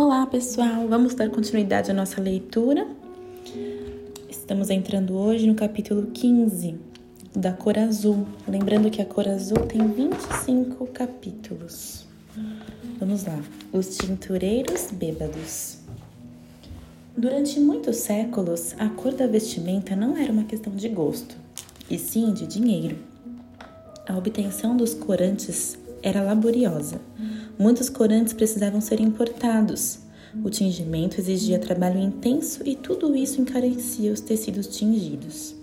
Olá, pessoal! Vamos dar continuidade à nossa leitura. Estamos entrando hoje no capítulo 15 da cor azul. Lembrando que a cor azul tem 25 capítulos. Vamos lá. Os tintureiros bêbados. Durante muitos séculos, a cor da vestimenta não era uma questão de gosto, e sim de dinheiro. A obtenção dos corantes era laboriosa. Muitos corantes precisavam ser importados. O tingimento exigia trabalho intenso e tudo isso encarecia os tecidos tingidos.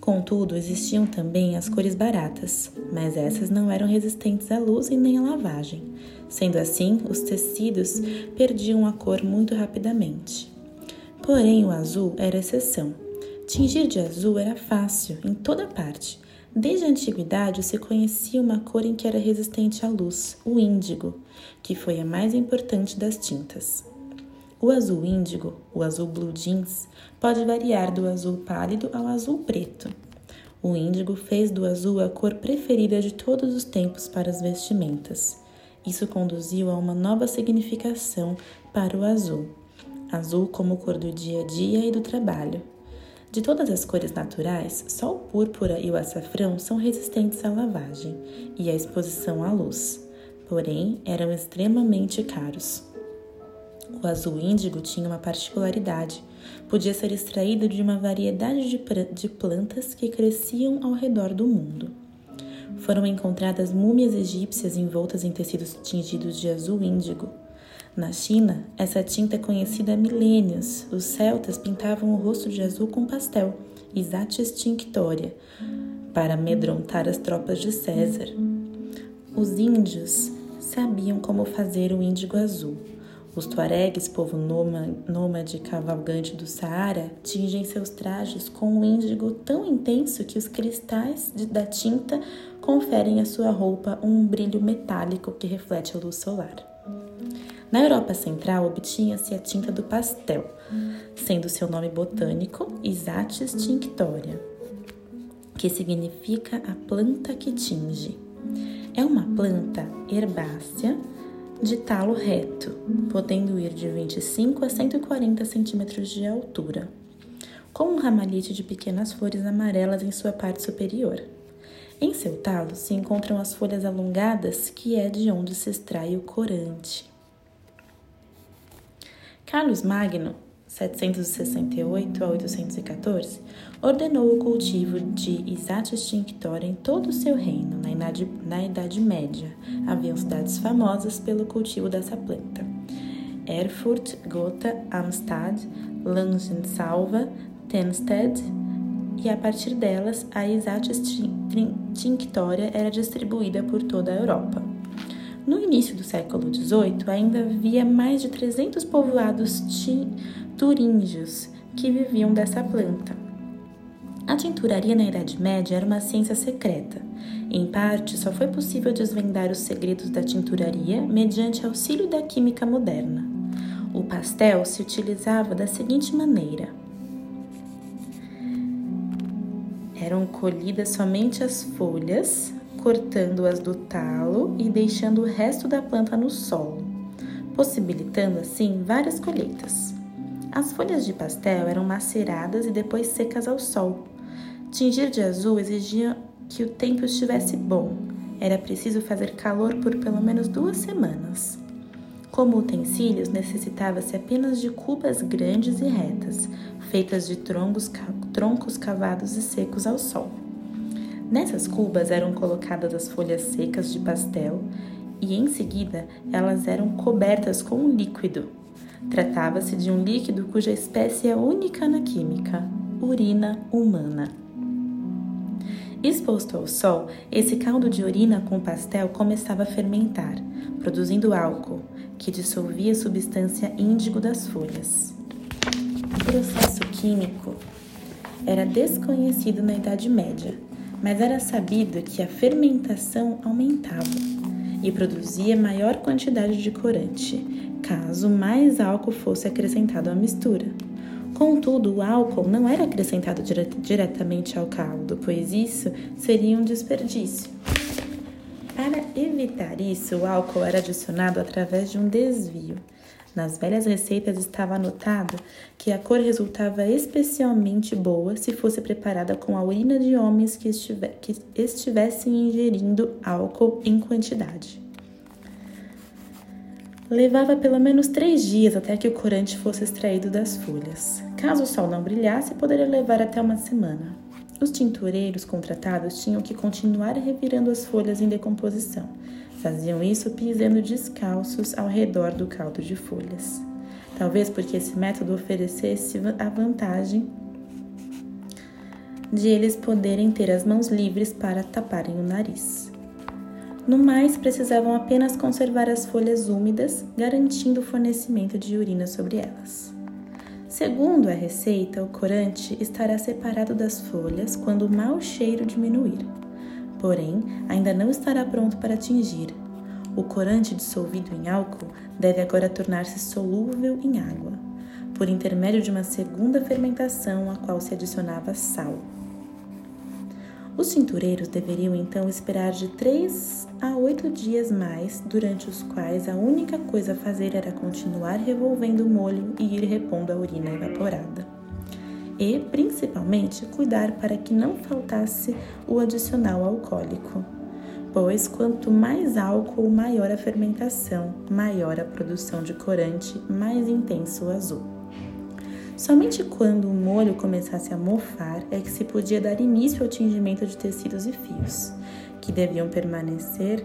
Contudo, existiam também as cores baratas, mas essas não eram resistentes à luz e nem à lavagem. Sendo assim, os tecidos perdiam a cor muito rapidamente. Porém, o azul era exceção. Tingir de azul era fácil em toda parte. Desde a antiguidade se conhecia uma cor em que era resistente à luz, o índigo, que foi a mais importante das tintas. O azul índigo, o azul blue jeans, pode variar do azul pálido ao azul preto. O índigo fez do azul a cor preferida de todos os tempos para as vestimentas. Isso conduziu a uma nova significação para o azul azul como cor do dia a dia e do trabalho. De todas as cores naturais, só o púrpura e o açafrão são resistentes à lavagem e à exposição à luz, porém eram extremamente caros. O azul índigo tinha uma particularidade: podia ser extraído de uma variedade de plantas que cresciam ao redor do mundo. Foram encontradas múmias egípcias envoltas em tecidos tingidos de azul índigo na China, essa tinta é conhecida há milênios. Os celtas pintavam o rosto de azul com pastel, Isatis tinctoria, para amedrontar as tropas de César. Os índios sabiam como fazer o índigo azul. Os tuaregues, povo nômade cavalgante do Saara, tingem seus trajes com um índigo tão intenso que os cristais da tinta conferem à sua roupa um brilho metálico que reflete a luz solar. Na Europa Central, obtinha-se a tinta do pastel, sendo seu nome botânico Isatis tinctoria, que significa a planta que tinge. É uma planta herbácea de talo reto, podendo ir de 25 a 140 centímetros de altura, com um ramalhete de pequenas flores amarelas em sua parte superior. Em seu talo se encontram as folhas alongadas, que é de onde se extrai o corante. Carlos Magno, 768 a 814, ordenou o cultivo de Isatis tinctoria em todo o seu reino. Na idade, na idade Média, haviam cidades famosas pelo cultivo dessa planta. Erfurt, Gotha, Amstad, Langensalva, Tenstedt, e a partir delas a Isatis tinctoria era distribuída por toda a Europa. No início do século XVIII, ainda havia mais de 300 povoados turíngios que viviam dessa planta. A tinturaria na Idade Média era uma ciência secreta. Em parte, só foi possível desvendar os segredos da tinturaria mediante auxílio da química moderna. O pastel se utilizava da seguinte maneira: eram colhidas somente as folhas cortando-as do talo e deixando o resto da planta no solo, possibilitando assim várias colheitas. As folhas de pastel eram maceradas e depois secas ao sol. Tingir de azul exigia que o tempo estivesse bom. Era preciso fazer calor por pelo menos duas semanas. Como utensílios, necessitava-se apenas de cubas grandes e retas, feitas de troncos, troncos cavados e secos ao sol. Nessas cubas eram colocadas as folhas secas de pastel e em seguida elas eram cobertas com um líquido. Tratava-se de um líquido cuja espécie é única na química, urina humana. Exposto ao sol, esse caldo de urina com pastel começava a fermentar, produzindo álcool, que dissolvia a substância índigo das folhas. O processo químico era desconhecido na Idade Média mas era sabido que a fermentação aumentava e produzia maior quantidade de corante, caso mais álcool fosse acrescentado à mistura. Contudo, o álcool não era acrescentado dire diretamente ao caldo, pois isso seria um desperdício. Para evitar isso, o álcool era adicionado através de um desvio. Nas velhas receitas estava anotado que a cor resultava especialmente boa se fosse preparada com a urina de homens que, estiver, que estivessem ingerindo álcool em quantidade. Levava pelo menos três dias até que o corante fosse extraído das folhas. Caso o sol não brilhasse, poderia levar até uma semana. Os tintureiros contratados tinham que continuar revirando as folhas em decomposição Faziam isso pisando descalços ao redor do caldo de folhas. Talvez porque esse método oferecesse a vantagem de eles poderem ter as mãos livres para taparem o nariz. No mais, precisavam apenas conservar as folhas úmidas, garantindo o fornecimento de urina sobre elas. Segundo a receita, o corante estará separado das folhas quando o mau cheiro diminuir porém ainda não estará pronto para atingir. O corante dissolvido em álcool deve agora tornar-se solúvel em água, por intermédio de uma segunda fermentação a qual se adicionava sal. Os tintureiros deveriam então esperar de três a oito dias mais, durante os quais a única coisa a fazer era continuar revolvendo o molho e ir repondo a urina evaporada e, principalmente, cuidar para que não faltasse o adicional alcoólico, pois quanto mais álcool, maior a fermentação, maior a produção de corante, mais intenso o azul. Somente quando o molho começasse a mofar é que se podia dar início ao tingimento de tecidos e fios, que deviam permanecer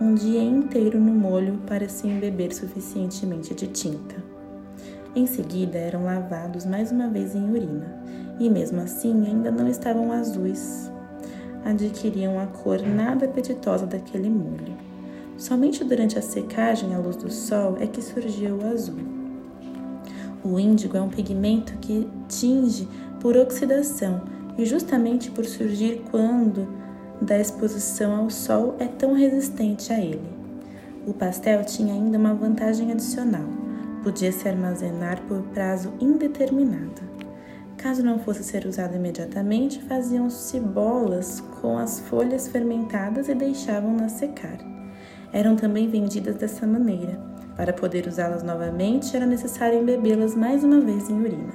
um dia inteiro no molho para se embeber suficientemente de tinta. Em seguida, eram lavados mais uma vez em urina, e mesmo assim ainda não estavam azuis. Adquiriam a cor nada apetitosa daquele molho. Somente durante a secagem à luz do sol é que surgia o azul. O índigo é um pigmento que tinge por oxidação e justamente por surgir quando da exposição ao sol é tão resistente a ele. O pastel tinha ainda uma vantagem adicional podia se armazenar por prazo indeterminado. Caso não fosse ser usado imediatamente, faziam-se bolas com as folhas fermentadas e deixavam-nas secar. Eram também vendidas dessa maneira. Para poder usá-las novamente, era necessário embebê-las mais uma vez em urina.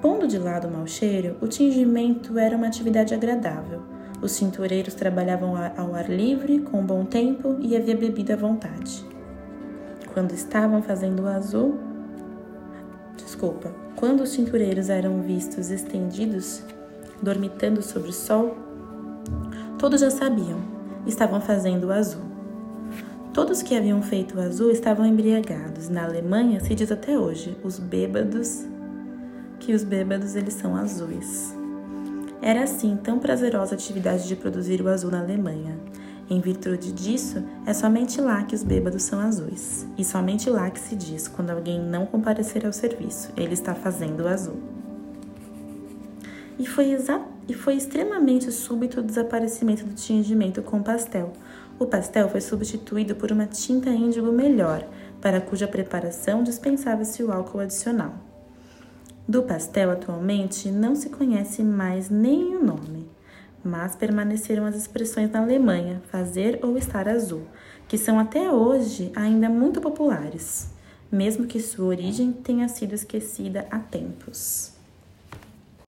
Pondo de lado o mau cheiro, o tingimento era uma atividade agradável. Os tintureiros trabalhavam ao ar livre, com bom tempo e havia bebida à vontade. Quando estavam fazendo o azul, desculpa, quando os tintureiros eram vistos estendidos, dormitando sobre o sol, todos já sabiam, estavam fazendo o azul. Todos que haviam feito o azul estavam embriagados. Na Alemanha se diz até hoje, os bêbados, que os bêbados eles são azuis. Era assim tão prazerosa a atividade de produzir o azul na Alemanha. Em virtude disso, é somente lá que os bêbados são azuis, e somente lá que se diz quando alguém não comparecer ao serviço, ele está fazendo o azul. E foi, e foi extremamente súbito o desaparecimento do tingimento com pastel. O pastel foi substituído por uma tinta índigo melhor, para cuja preparação dispensava-se o álcool adicional. Do pastel, atualmente, não se conhece mais nem o nome mas permaneceram as expressões na Alemanha, fazer ou estar azul, que são até hoje ainda muito populares, mesmo que sua origem tenha sido esquecida há tempos.